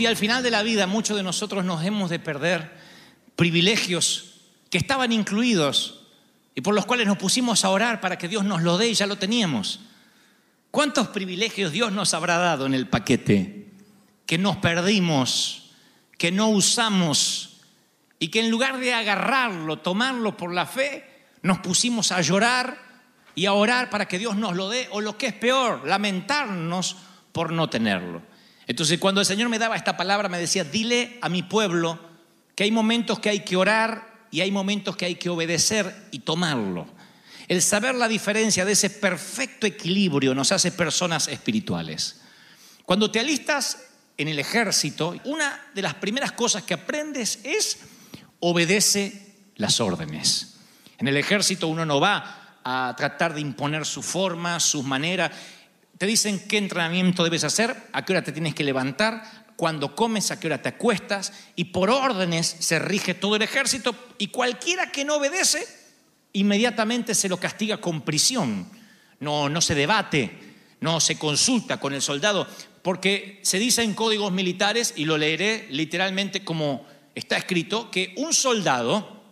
si al final de la vida muchos de nosotros nos hemos de perder privilegios que estaban incluidos y por los cuales nos pusimos a orar para que Dios nos lo dé y ya lo teníamos. ¿Cuántos privilegios Dios nos habrá dado en el paquete que nos perdimos, que no usamos y que en lugar de agarrarlo, tomarlo por la fe, nos pusimos a llorar y a orar para que Dios nos lo dé o lo que es peor, lamentarnos por no tenerlo? Entonces cuando el Señor me daba esta palabra me decía, dile a mi pueblo que hay momentos que hay que orar y hay momentos que hay que obedecer y tomarlo. El saber la diferencia de ese perfecto equilibrio nos hace personas espirituales. Cuando te alistas en el ejército, una de las primeras cosas que aprendes es obedece las órdenes. En el ejército uno no va a tratar de imponer su forma, sus maneras. Te dicen qué entrenamiento debes hacer, a qué hora te tienes que levantar, cuando comes, a qué hora te acuestas, y por órdenes se rige todo el ejército, y cualquiera que no obedece, inmediatamente se lo castiga con prisión. No, no se debate, no se consulta con el soldado, porque se dice en códigos militares, y lo leeré literalmente como está escrito, que un soldado,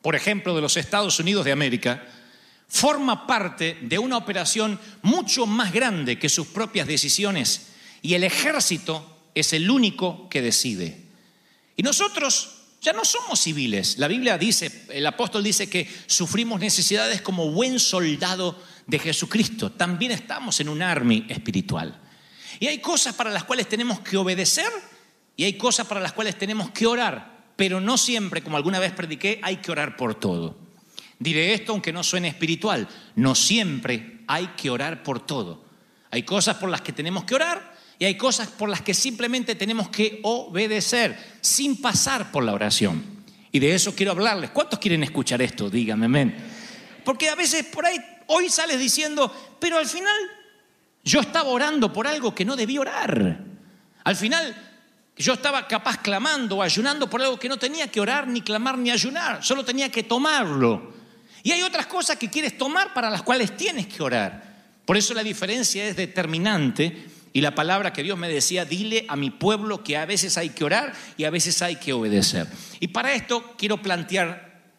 por ejemplo, de los Estados Unidos de América, forma parte de una operación mucho más grande que sus propias decisiones, y el ejército es el único que decide. Y nosotros ya no somos civiles. La Biblia dice, el apóstol dice que sufrimos necesidades como buen soldado de Jesucristo. También estamos en un army espiritual. Y hay cosas para las cuales tenemos que obedecer y hay cosas para las cuales tenemos que orar. Pero no siempre, como alguna vez prediqué, hay que orar por todo. Diré esto aunque no suene espiritual. No siempre hay que orar por todo. Hay cosas por las que tenemos que orar y hay cosas por las que simplemente tenemos que obedecer sin pasar por la oración. Y de eso quiero hablarles. ¿Cuántos quieren escuchar esto? Díganme, amén. Porque a veces por ahí, hoy sales diciendo, pero al final yo estaba orando por algo que no debí orar. Al final yo estaba capaz clamando o ayunando por algo que no tenía que orar, ni clamar, ni ayunar. Solo tenía que tomarlo. Y hay otras cosas que quieres tomar para las cuales tienes que orar. Por eso la diferencia es determinante y la palabra que Dios me decía, dile a mi pueblo que a veces hay que orar y a veces hay que obedecer. Y para esto quiero plantear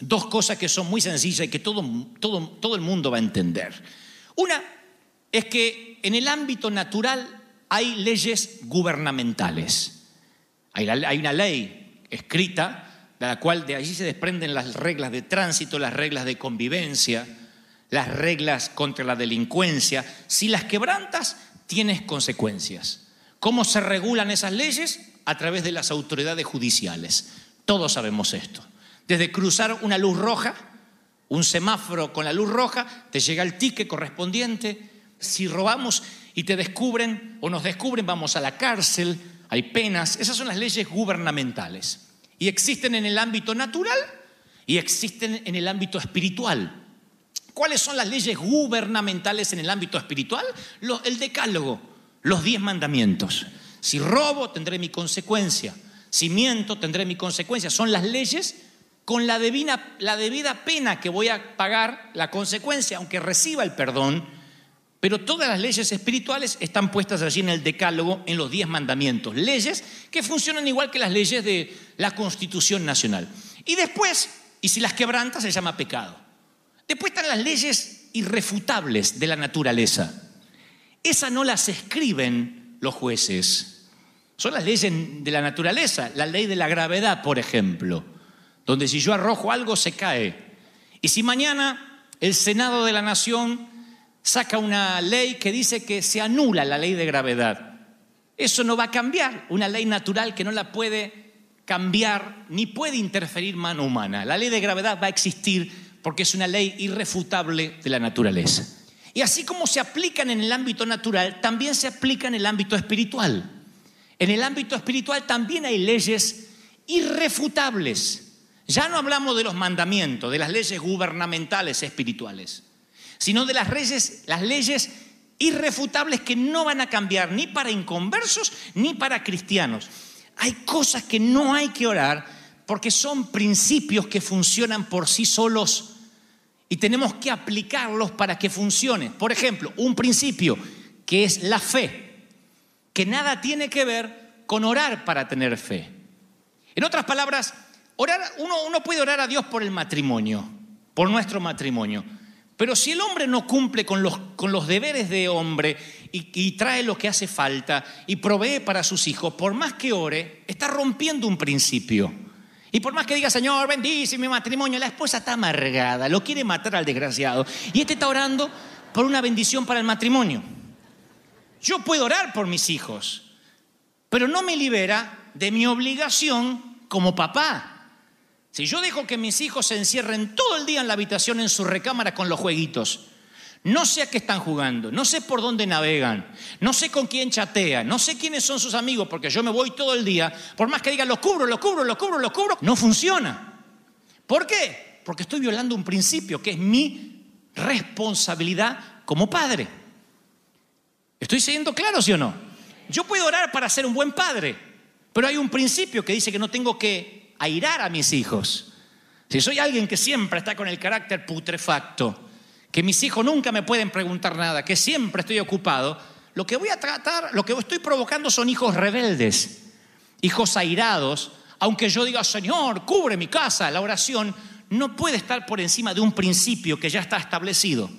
dos cosas que son muy sencillas y que todo, todo, todo el mundo va a entender. Una es que en el ámbito natural hay leyes gubernamentales. Hay, hay una ley escrita la cual de allí se desprenden las reglas de tránsito, las reglas de convivencia, las reglas contra la delincuencia. Si las quebrantas, tienes consecuencias. ¿Cómo se regulan esas leyes? A través de las autoridades judiciales. Todos sabemos esto. Desde cruzar una luz roja, un semáforo con la luz roja, te llega el ticket correspondiente. Si robamos y te descubren o nos descubren, vamos a la cárcel, hay penas. Esas son las leyes gubernamentales. Y existen en el ámbito natural y existen en el ámbito espiritual. ¿Cuáles son las leyes gubernamentales en el ámbito espiritual? El decálogo, los diez mandamientos. Si robo, tendré mi consecuencia. Si miento, tendré mi consecuencia. Son las leyes con la la debida pena que voy a pagar la consecuencia, aunque reciba el perdón. Pero todas las leyes espirituales están puestas allí en el decálogo, en los diez mandamientos. Leyes que funcionan igual que las leyes de la Constitución Nacional. Y después, y si las quebranta, se llama pecado. Después están las leyes irrefutables de la naturaleza. Esas no las escriben los jueces. Son las leyes de la naturaleza, la ley de la gravedad, por ejemplo, donde si yo arrojo algo se cae. Y si mañana el Senado de la Nación saca una ley que dice que se anula la ley de gravedad, eso no va a cambiar, una ley natural que no la puede cambiar ni puede interferir mano humana. La ley de gravedad va a existir porque es una ley irrefutable de la naturaleza. Y así como se aplican en el ámbito natural, también se aplican en el ámbito espiritual. En el ámbito espiritual también hay leyes irrefutables. Ya no hablamos de los mandamientos, de las leyes gubernamentales espirituales, sino de las leyes, las leyes irrefutables que no van a cambiar ni para inconversos ni para cristianos. Hay cosas que no hay que orar porque son principios que funcionan por sí solos y tenemos que aplicarlos para que funcione. Por ejemplo, un principio que es la fe, que nada tiene que ver con orar para tener fe. En otras palabras, orar, uno, uno puede orar a Dios por el matrimonio, por nuestro matrimonio. Pero si el hombre no cumple con los, con los deberes de hombre y, y, trae lo que hace falta y provee para sus hijos, por más que ore, está rompiendo un principio. Y por más que diga, Señor, bendice mi matrimonio, la esposa está amargada, lo quiere matar al desgraciado. Y este está orando por una bendición para el matrimonio. Yo puedo orar por mis hijos, pero no me libera de mi obligación como papá. Si yo dejo que mis hijos se encierren todo el día en la habitación, en su recámara con los jueguitos, no sé a qué están jugando, no sé por dónde navegan, no sé con quién chatean, no sé quiénes son sus amigos, porque yo me voy todo el día, por más que digan, lo cubro, lo cubro, lo cubro, lo cubro, no funciona. ¿Por qué? Porque estoy violando un principio que es mi responsabilidad como padre. ¿Estoy siendo claro, sí o no? Yo puedo orar para ser un buen padre, pero hay un principio que dice que no tengo que airar a mis hijos. Si soy alguien que siempre está con el carácter putrefacto, que mis hijos nunca me pueden preguntar nada, que siempre estoy ocupado, lo que voy a tratar, lo que estoy provocando son hijos rebeldes, hijos airados, aunque yo diga, Señor, cubre mi casa, la oración no puede estar por encima de un principio que ya está establecido.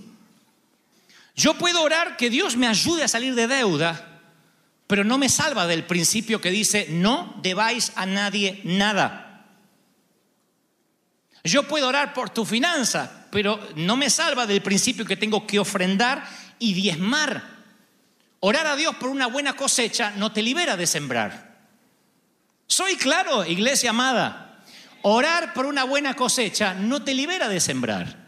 Yo puedo orar que Dios me ayude a salir de deuda, pero no me salva del principio que dice, no debáis a nadie nada. Yo puedo orar por tu finanza, pero no me salva del principio que tengo que ofrendar y diezmar. Orar a Dios por una buena cosecha no te libera de sembrar. Soy claro, iglesia amada. Orar por una buena cosecha no te libera de sembrar.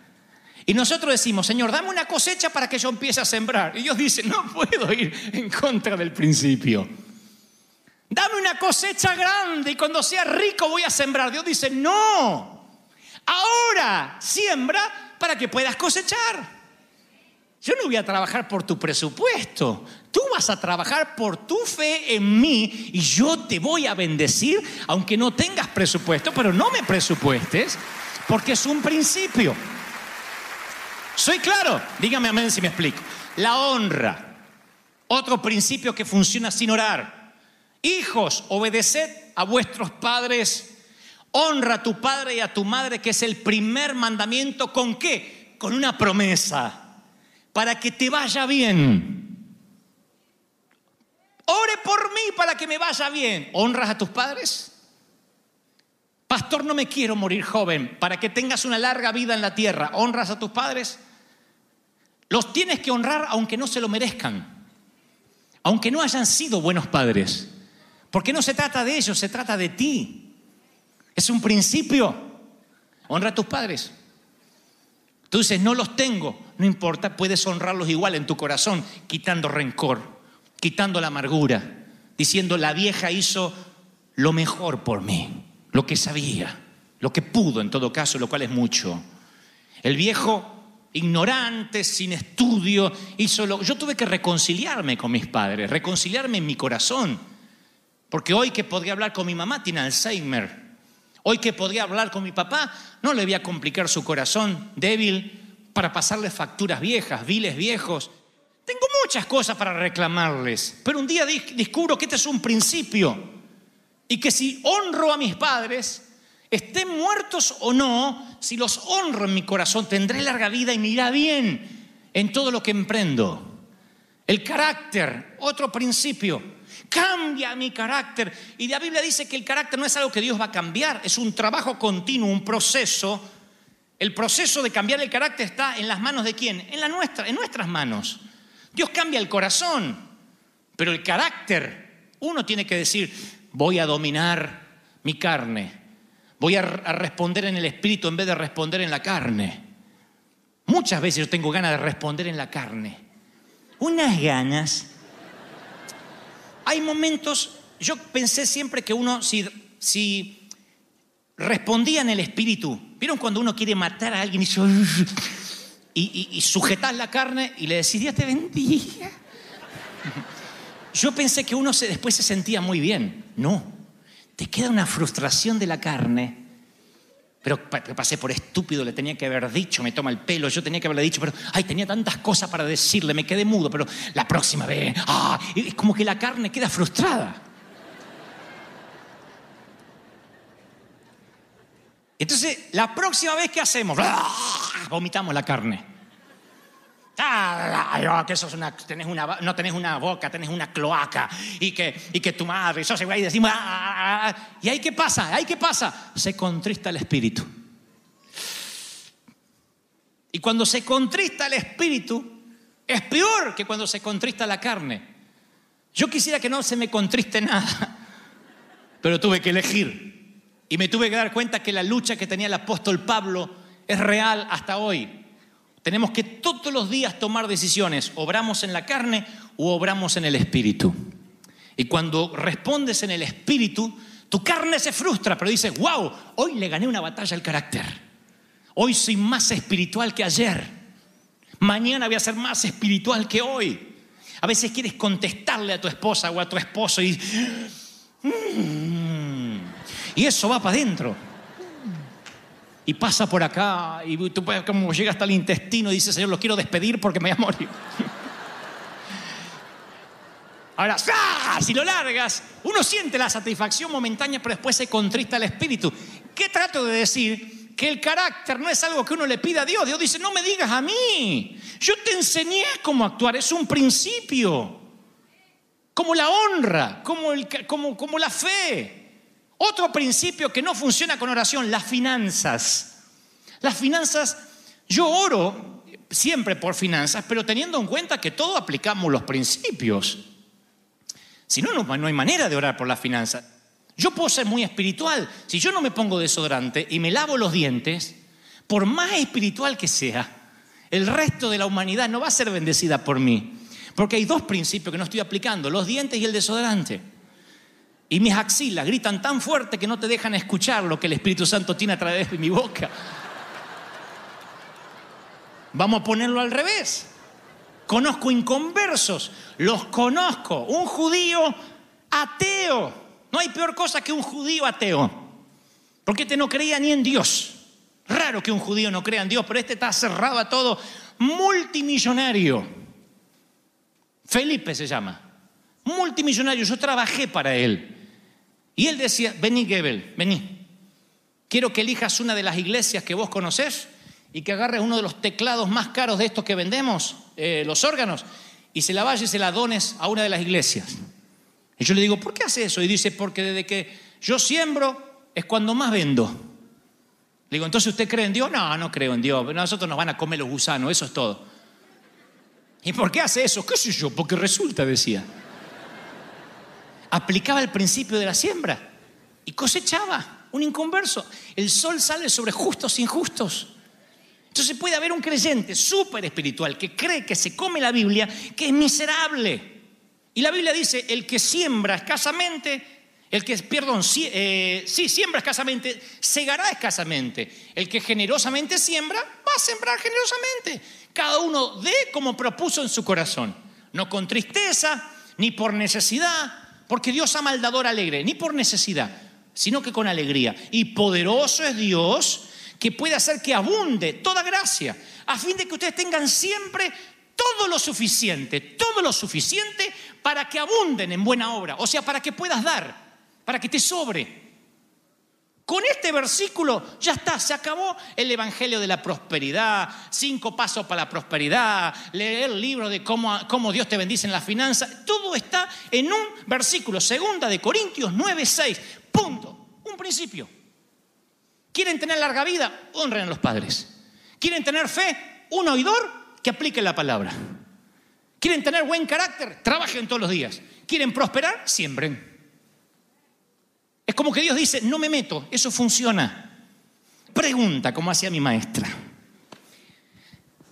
Y nosotros decimos, Señor, dame una cosecha para que yo empiece a sembrar. Y Dios dice, no puedo ir en contra del principio. Dame una cosecha grande y cuando sea rico voy a sembrar. Dios dice, no, Ahora siembra para que puedas cosechar. Yo no voy a trabajar por tu presupuesto. Tú vas a trabajar por tu fe en mí y yo te voy a bendecir aunque no tengas presupuesto, pero no me presupuestes porque es un principio. ¿Soy claro? Dígame amén si me explico. La honra. Otro principio que funciona sin orar. Hijos, obedeced a vuestros padres Honra a tu padre y a tu madre, que es el primer mandamiento. ¿Con qué? Con una promesa. Para que te vaya bien. Ore por mí para que me vaya bien. ¿Honras a tus padres? Pastor, no me quiero morir joven. Para que tengas una larga vida en la tierra. ¿Honras a tus padres? Los tienes que honrar aunque no se lo merezcan. Aunque no hayan sido buenos padres. Porque no se trata de ellos, se trata de ti. Es un principio. Honra a tus padres. Tú dices, no los tengo. No importa, puedes honrarlos igual en tu corazón, quitando rencor, quitando la amargura, diciendo, la vieja hizo lo mejor por mí, lo que sabía, lo que pudo en todo caso, lo cual es mucho. El viejo, ignorante, sin estudio, hizo lo... Yo tuve que reconciliarme con mis padres, reconciliarme en mi corazón, porque hoy que podría hablar con mi mamá tiene Alzheimer, Hoy que podría hablar con mi papá, no le voy a complicar su corazón débil para pasarle facturas viejas, viles viejos. Tengo muchas cosas para reclamarles, pero un día descubro que este es un principio y que si honro a mis padres estén muertos o no, si los honro en mi corazón, tendré larga vida y me irá bien en todo lo que emprendo. El carácter, otro principio. Cambia mi carácter. Y la Biblia dice que el carácter no es algo que Dios va a cambiar, es un trabajo continuo, un proceso. El proceso de cambiar el carácter está en las manos de quién? En la nuestra, en nuestras manos. Dios cambia el corazón, pero el carácter, uno tiene que decir, voy a dominar mi carne, voy a, a responder en el espíritu en vez de responder en la carne. Muchas veces yo tengo ganas de responder en la carne. Unas ganas. Hay momentos, yo pensé siempre que uno, si, respondía en el espíritu, ¿vieron cuando uno quiere matar a alguien y, y, y, y la carne y le decís, Dios te bendiga? Yo pensé que uno se, después se sentía muy bien. No, te queda una frustración de la carne pero pasé por estúpido, le tenía que haber dicho, me toma el pelo, yo tenía que haberle dicho, pero ay, tenía tantas cosas para decirle, me quedé mudo, pero la próxima vez, ah, es como que la carne queda frustrada. Entonces, la próxima vez que hacemos, vomitamos la carne. Ah, que sos una, tenés una, no tenés una boca, tenés una cloaca. Y que, y que tu madre, sos igual y decimos, ah, ah, ah, ¿y ahí qué pasa? ¿Ahí qué pasa? Se contrista el espíritu. Y cuando se contrista el espíritu, es peor que cuando se contrista la carne. Yo quisiera que no se me contriste nada, pero tuve que elegir. Y me tuve que dar cuenta que la lucha que tenía el apóstol Pablo es real hasta hoy. Tenemos que todos los días tomar decisiones. Obramos en la carne o obramos en el espíritu. Y cuando respondes en el espíritu, tu carne se frustra, pero dices, wow, hoy le gané una batalla al carácter. Hoy soy más espiritual que ayer. Mañana voy a ser más espiritual que hoy. A veces quieres contestarle a tu esposa o a tu esposo y... Mm", y eso va para adentro y pasa por acá y tú puedes como llega hasta el intestino y dice, Señor, lo quiero despedir porque me voy a morir. Ahora, si lo largas, uno siente la satisfacción momentánea, pero después se contrista el espíritu. ¿Qué trato de decir? Que el carácter no es algo que uno le pida a Dios. Dios dice, no me digas a mí. Yo te enseñé cómo actuar, es un principio. Como la honra, como, el, como, como la fe. Otro principio que no funciona con oración, las finanzas. Las finanzas, yo oro siempre por finanzas, pero teniendo en cuenta que todos aplicamos los principios. Si no, no, hay manera de orar por las finanzas. Yo puedo ser muy espiritual. Si yo no me pongo desodorante y me lavo los dientes, por más espiritual que sea, el resto de la humanidad no va a ser bendecida por mí. Porque hay dos principios que no estoy aplicando, los dientes y el desodorante. Y mis axilas gritan tan fuerte que no te dejan escuchar lo que el Espíritu Santo tiene a través de mi boca. Vamos a ponerlo al revés. Conozco inconversos, los conozco. Un judío ateo. No hay peor cosa que un judío ateo. Porque este no creía ni en Dios. Raro que un judío no crea en Dios, pero este está cerrado a todo. Multimillonario. Felipe se llama. Multimillonario. Yo trabajé para él. Y él decía, vení Gebel, vení. Quiero que elijas una de las iglesias que vos conocés y que agarres uno de los teclados más caros de estos que vendemos, eh, los órganos, y se la vayas y se la dones a una de las iglesias. Y yo le digo, ¿por qué hace eso? Y dice, porque desde que yo siembro es cuando más vendo. Le digo, ¿entonces usted cree en Dios? No, no creo en Dios. Nosotros nos van a comer los gusanos, eso es todo. ¿Y por qué hace eso? ¿Qué sé yo? Porque resulta, decía aplicaba el principio de la siembra y cosechaba un inconverso. El sol sale sobre justos e injustos. Entonces puede haber un creyente súper espiritual que cree que se come la Biblia, que es miserable. Y la Biblia dice, el que siembra escasamente, el que, perdón, eh, sí, siembra escasamente, segará escasamente. El que generosamente siembra, va a sembrar generosamente. Cada uno dé como propuso en su corazón. No con tristeza, ni por necesidad, porque Dios ama al alegre, ni por necesidad, sino que con alegría. Y poderoso es Dios que puede hacer que abunde toda gracia, a fin de que ustedes tengan siempre todo lo suficiente, todo lo suficiente para que abunden en buena obra, o sea, para que puedas dar, para que te sobre. Con este versículo, ya está, se acabó el Evangelio de la prosperidad, cinco pasos para la prosperidad, leer el libro de cómo, cómo Dios te bendice en la finanza. Todo está en un versículo, segunda de Corintios 9, 6. Punto. Un principio. ¿Quieren tener larga vida? Honren a los padres. ¿Quieren tener fe? Un oidor que aplique la palabra. ¿Quieren tener buen carácter? Trabajen todos los días. ¿Quieren prosperar? Siembren. Es como que Dios dice, no me meto, eso funciona. Pregunta, como hacía mi maestra.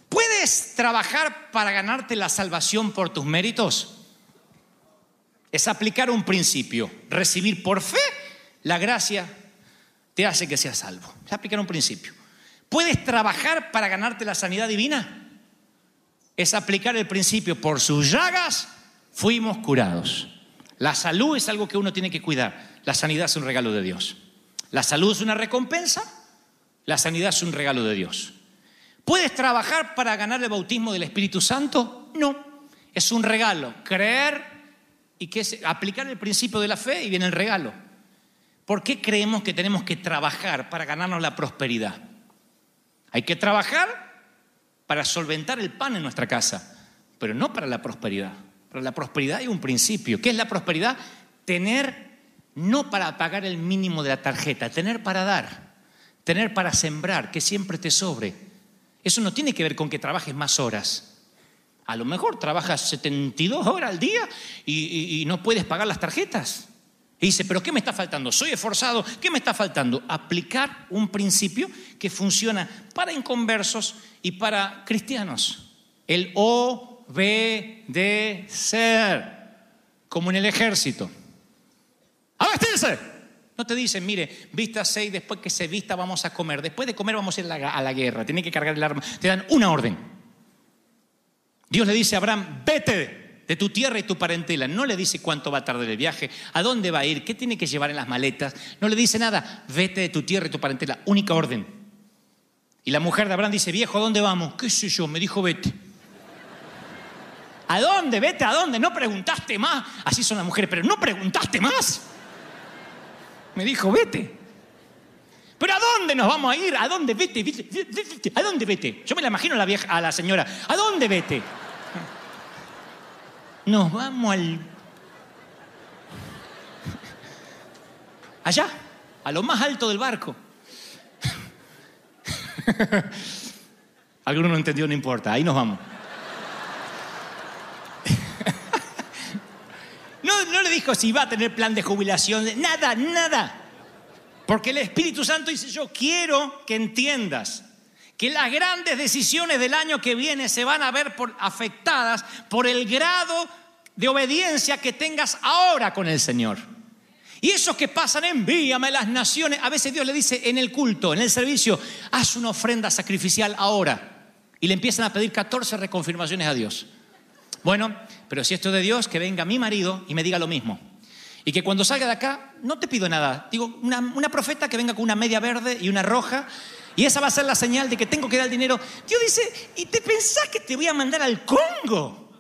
¿Puedes trabajar para ganarte la salvación por tus méritos? Es aplicar un principio, recibir por fe la gracia te hace que seas salvo. Es aplicar un principio. ¿Puedes trabajar para ganarte la sanidad divina? Es aplicar el principio, por sus llagas fuimos curados. La salud es algo que uno tiene que cuidar. La sanidad es un regalo de Dios. La salud es una recompensa, la sanidad es un regalo de Dios. ¿Puedes trabajar para ganar el bautismo del Espíritu Santo? No, es un regalo. Creer y que aplicar el principio de la fe y viene el regalo. ¿Por qué creemos que tenemos que trabajar para ganarnos la prosperidad? Hay que trabajar para solventar el pan en nuestra casa, pero no para la prosperidad. Para la prosperidad hay un principio. ¿Qué es la prosperidad? Tener no para pagar el mínimo de la tarjeta, tener para dar, tener para sembrar, que siempre te sobre. Eso no tiene que ver con que trabajes más horas. A lo mejor trabajas 72 horas al día y, no puedes pagar las tarjetas. Y dice, pero ¿qué me está faltando? Soy esforzado, ¿qué me está faltando? Aplicar un principio que funciona para inconversos y para cristianos. El obedecer, como en el ejército. ¡A vestirse! No te dicen, mire, vístase y después que se vista vamos a comer. Después de comer vamos a ir a la, guerra. Tiene que cargar el arma. Te dan una orden. Dios le dice a Abraham, vete de tu tierra y tu parentela. No le dice cuánto va a tardar el viaje, a dónde va a ir, qué tiene que llevar en las maletas. No le dice nada, vete de tu tierra y tu parentela. Única orden. Y la mujer de Abraham dice, viejo, ¿a dónde vamos? ¿Qué sé yo? Me dijo, vete. ¿A dónde? Vete, ¿a dónde? No preguntaste más. Así son las mujeres, pero no preguntaste más. Me dijo, vete. ¿Pero a dónde nos vamos a ir? ¿A dónde? Vete. ¿A dónde vete? Yo me la imagino a la, vieja, a la señora. ¿A dónde vete? Nos vamos al... Allá, a lo más alto del barco. Alguno no entendió, no importa, ahí nos vamos. No, no le si va a tener plan de jubilación, nada, nada. Porque el Espíritu Santo dice, yo quiero que entiendas que las grandes decisiones del año que viene se van a ver afectadas por el grado de obediencia que tengas ahora con el Señor. Y esos que pasan, envíame a las naciones. A veces Dios le dice en el culto, en el servicio, haz una ofrenda sacrificial ahora. Y le empiezan a pedir 14 reconfirmaciones a Dios. Bueno, pero si esto es de Dios, que venga mi marido y me diga lo mismo. Y que cuando salga de acá, no te pido nada. Digo, una, profeta que venga con una media verde y una roja. Y esa va a ser la señal de que tengo que dar el dinero. Dios dice, ¿y te pensás que te voy a mandar al Congo?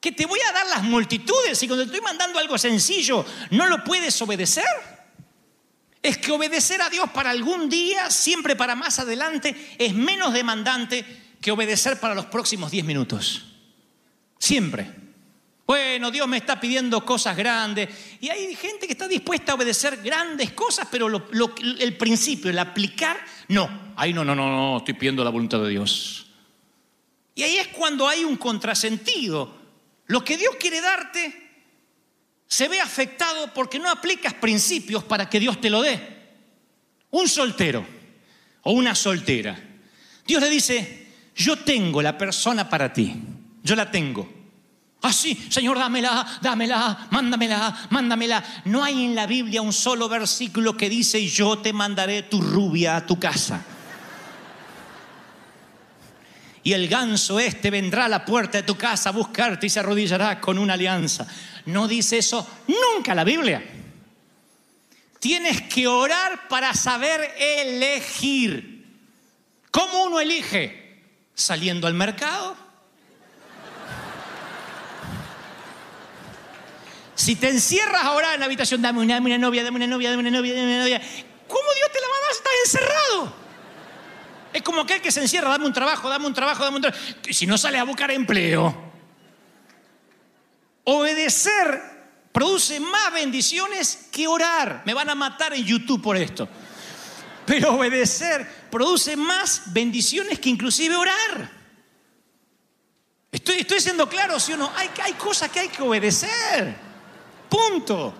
Que te voy a dar las multitudes y cuando te estoy mandando algo sencillo, ¿no lo puedes obedecer? Es que obedecer a Dios para algún día, siempre para más adelante, es menos demandante que obedecer para los próximos 10 minutos. Siempre. Bueno, Dios me está pidiendo cosas grandes. Y hay gente que está dispuesta a obedecer grandes cosas, pero lo- lo- el principio, el aplicar, no. Ahí no, no, no, no, estoy pidiendo la voluntad de Dios. Y ahí es cuando hay un contrasentido. Lo que Dios quiere darte se ve afectado porque no aplicas principios para que Dios te lo dé. Un soltero o una soltera. Dios le dice, yo tengo la persona para ti. Yo la tengo. Ah, sí, Señor, dámela, dámela, mándamela, mándamela. No hay en la Biblia un solo versículo que dice, yo te mandaré tu rubia a tu casa. Y el ganso este vendrá a la puerta de tu casa a buscarte y se arrodillará con una alianza. No dice eso nunca la Biblia. Tienes que orar para saber elegir. ¿Cómo uno elige? Saliendo al mercado. Si te encierras a orar en la habitación, dame una, novia, dame una novia, dame una novia, dame una novia. ¿Cómo Dios te la va a dar estás encerrado? Es como aquel que se encierra, dame un trabajo, dame un trabajo, dame un trabajo. Si no sales a buscar empleo. Obedecer produce más bendiciones que orar. Me van a matar en YouTube por esto. Pero obedecer produce más bendiciones que inclusive orar. Estoy, estoy siendo claro, ¿sí o no? Hay cosas que hay que obedecer. Punto.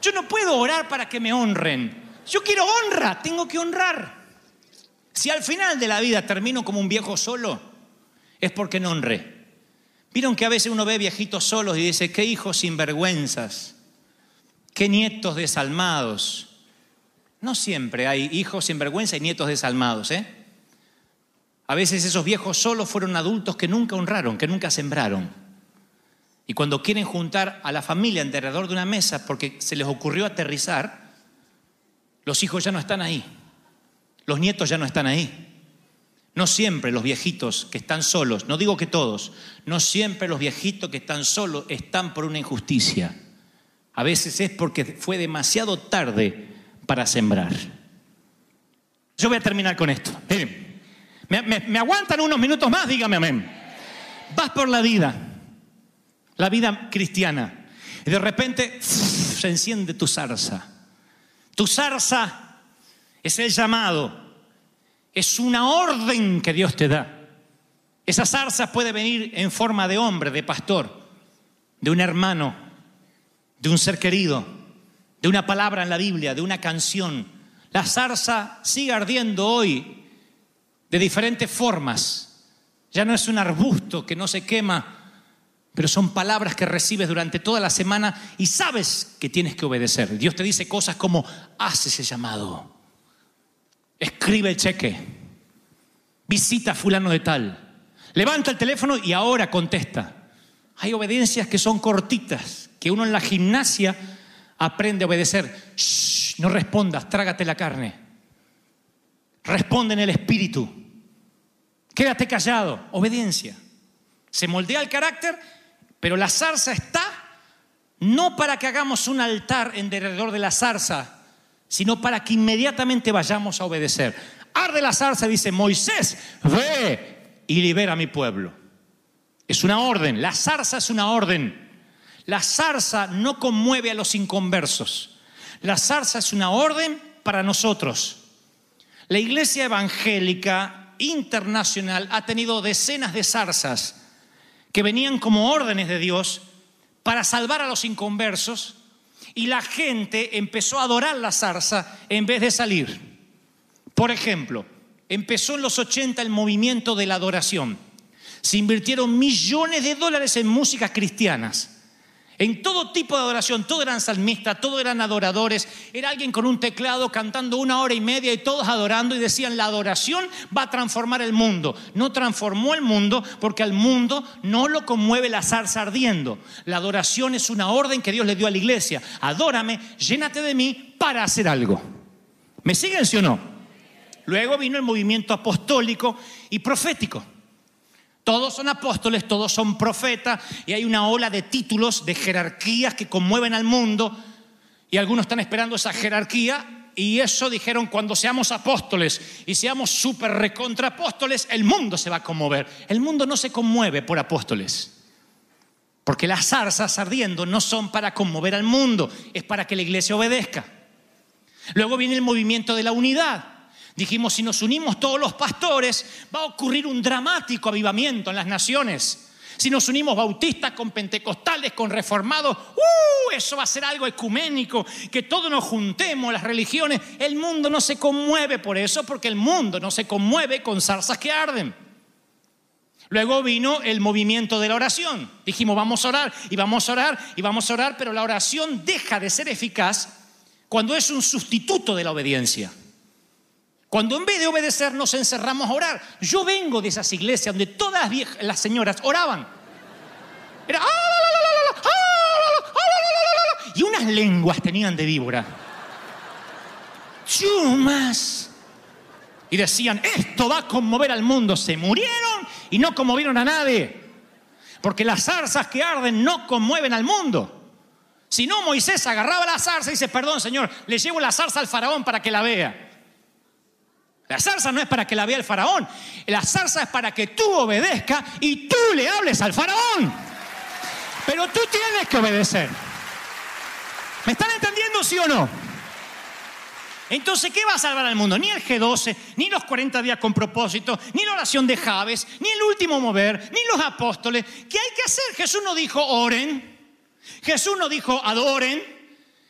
Yo no puedo orar para que me honren. Yo quiero honra, tengo que honrar. Si al final de la vida termino como un viejo solo, es porque no honré. Vieron que a veces uno ve viejitos solos y dice, qué hijos sinvergüenzas, qué nietos desalmados. No siempre hay hijos sinvergüenza y nietos desalmados, ¿eh? A veces esos viejos solos fueron adultos que nunca honraron, que nunca sembraron. Y cuando quieren juntar a la familia alrededor de una mesa porque se les ocurrió aterrizar, los hijos ya no están ahí, los nietos ya no están ahí. No siempre los viejitos que están solos, no digo que todos, no siempre los viejitos que están solos están por una injusticia. A veces es porque fue demasiado tarde para sembrar. Yo voy a terminar con esto. Miren, ¿me, me- me aguantan unos minutos más? Dígame amén. Vas por la vida, la vida cristiana, y de repente se enciende tu zarza. Tu zarza es el llamado, es una orden que Dios te da. Esa zarza puede venir en forma de hombre, de pastor, de un hermano, de un ser querido, de una palabra en la Biblia, de una canción. La zarza sigue ardiendo hoy de diferentes formas. Ya no es un arbusto que no se quema, pero son palabras que recibes durante toda la semana y sabes que tienes que obedecer. Dios te dice cosas como, haz ese llamado, escribe el cheque, visita a fulano de tal, levanta el teléfono y ahora contesta. Hay obediencias que son cortitas, que uno en la gimnasia aprende a obedecer. Shh, no respondas, trágate la carne. Responde en el espíritu. Quédate callado, obediencia. Se moldea el carácter, pero la zarza está no para que hagamos un altar en derredor de la zarza, sino para que inmediatamente vayamos a obedecer. Arde la zarza, dice Moisés, ve y libera a mi pueblo. Es una orden, la zarza es una orden. La zarza no conmueve a los inconversos. La zarza es una orden para nosotros. La iglesia evangélica internacional ha tenido decenas de zarzas que venían como órdenes de Dios para salvar a los inconversos y la gente empezó a adorar la zarza en vez de salir. Por ejemplo, empezó en los 80 el movimiento de la adoración. Se invirtieron millones de dólares en músicas cristianas. En todo tipo de adoración, todos eran salmistas, todos eran adoradores. Era alguien con un teclado cantando una hora y media y todos adorando y decían, la adoración va a transformar el mundo. No transformó el mundo porque al mundo no lo conmueve la zarza ardiendo. La adoración es una orden que Dios le dio a la iglesia. Adórame, llénate de mí para hacer algo. ¿Me siguen, sí o no? Luego vino el movimiento apostólico y profético. Todos son apóstoles, todos son profetas y hay una ola de títulos, de jerarquías que conmueven al mundo y algunos están esperando esa jerarquía y eso dijeron cuando seamos apóstoles y seamos súper recontra apóstoles, el mundo se va a conmover. El mundo no se conmueve por apóstoles. Porque las zarzas ardiendo no son para conmover al mundo, es para que la iglesia obedezca. Luego viene el movimiento de la unidad. Dijimos, si nos unimos todos los pastores, va a ocurrir un dramático avivamiento en las naciones. Si nos unimos bautistas con pentecostales, con reformados, ¡uh! eso va a ser algo ecuménico, que todos nos juntemos, las religiones. El mundo no se conmueve por eso, porque el mundo no se conmueve con zarzas que arden. Luego vino el movimiento de la oración. Dijimos, vamos a orar y vamos a orar y vamos a orar, pero la oración deja de ser eficaz cuando es un sustituto de la obediencia. Cuando en vez de obedecer nos encerramos a orar. Yo vengo de esas iglesias donde todas las, las señoras oraban. Era, "Ah, ah, ah, la, la, la, la", y unas lenguas tenían de víbora. Chumas. Y decían, esto va a conmover al mundo. Se murieron y no conmovieron a nadie. Porque las zarzas que arden no conmueven al mundo. Si no, Moisés agarraba la zarza y dice, perdón, Señor, le llevo la zarza al faraón para que la vea. La zarza no es para que la vea el faraón. La zarza es para que tú obedezcas y tú le hables al faraón. Pero tú tienes que obedecer. ¿Me están entendiendo, sí o no? Entonces, ¿qué va a salvar al mundo? Ni el G12, ni los 40 días con propósito, ni la oración de Javes, ni el último mover, ni los apóstoles. ¿Qué hay que hacer? Jesús no dijo oren. Jesús no dijo adoren.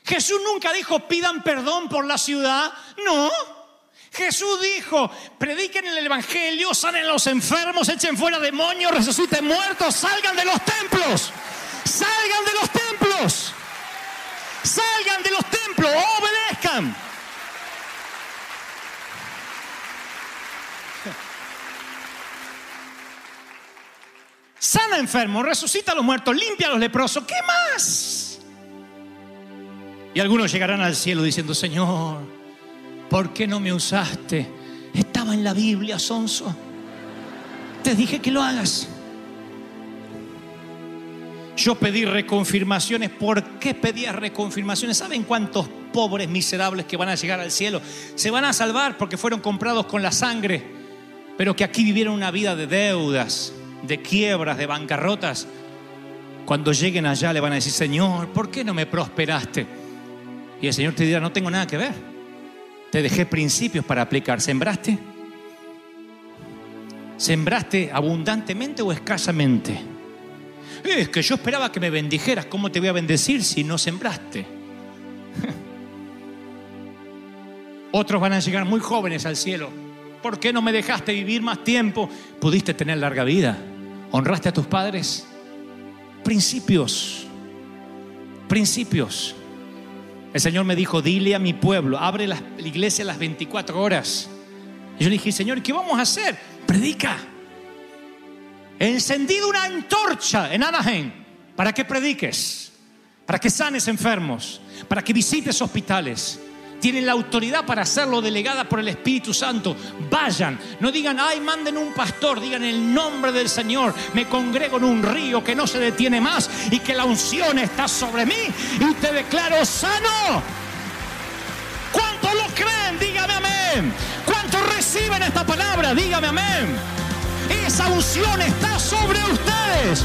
Jesús nunca dijo pidan perdón por la ciudad. No. Jesús dijo, prediquen el Evangelio, sanen los enfermos, echen fuera demonios, resuciten muertos, salgan de los templos. Salgan de los templos. Salgan de los templos, obedezcan. Sana enfermos, resucita a los muertos, limpia a los leprosos. ¿Qué más? Y algunos llegarán al cielo diciendo, Señor, ¿por qué no me usaste? Estaba en la Biblia, Sonso. Te dije que lo hagas. Yo pedí reconfirmaciones. ¿Por qué pedías reconfirmaciones? ¿Saben cuántos pobres miserables que van a llegar al cielo se van a salvar porque fueron comprados con la sangre, pero que aquí vivieron una vida de deudas, de quiebras, de bancarrotas? Cuando lleguen allá le van a decir, Señor, ¿por qué no me prosperaste? Y el Señor te dirá, no tengo nada que ver. Te dejé principios para aplicar. ¿Sembraste? ¿Sembraste abundantemente o escasamente? Es que yo esperaba que me bendijeras. ¿Cómo te voy a bendecir si no sembraste? Otros van a llegar muy jóvenes al cielo. ¿Por qué no me dejaste vivir más tiempo? Pudiste tener larga vida. ¿Honraste a tus padres? Principios. Principios. El Señor me dijo, dile a mi pueblo, abre la iglesia las 24 horas. Y yo le dije, Señor, ¿qué vamos a hacer? Predica. He encendido una antorcha en Anaheim para que prediques, para que sanes enfermos, para que visites hospitales. Tienen la autoridad para hacerlo delegada por el Espíritu Santo. Vayan, no digan, ay, manden un pastor, digan el nombre del Señor. Me congrego en un río que no se detiene más y que la unción está sobre mí y te declaro sano. ¿Cuántos lo creen? Dígame amén. ¿Cuántos reciben esta palabra? Dígame amén. Esa unción está sobre ustedes.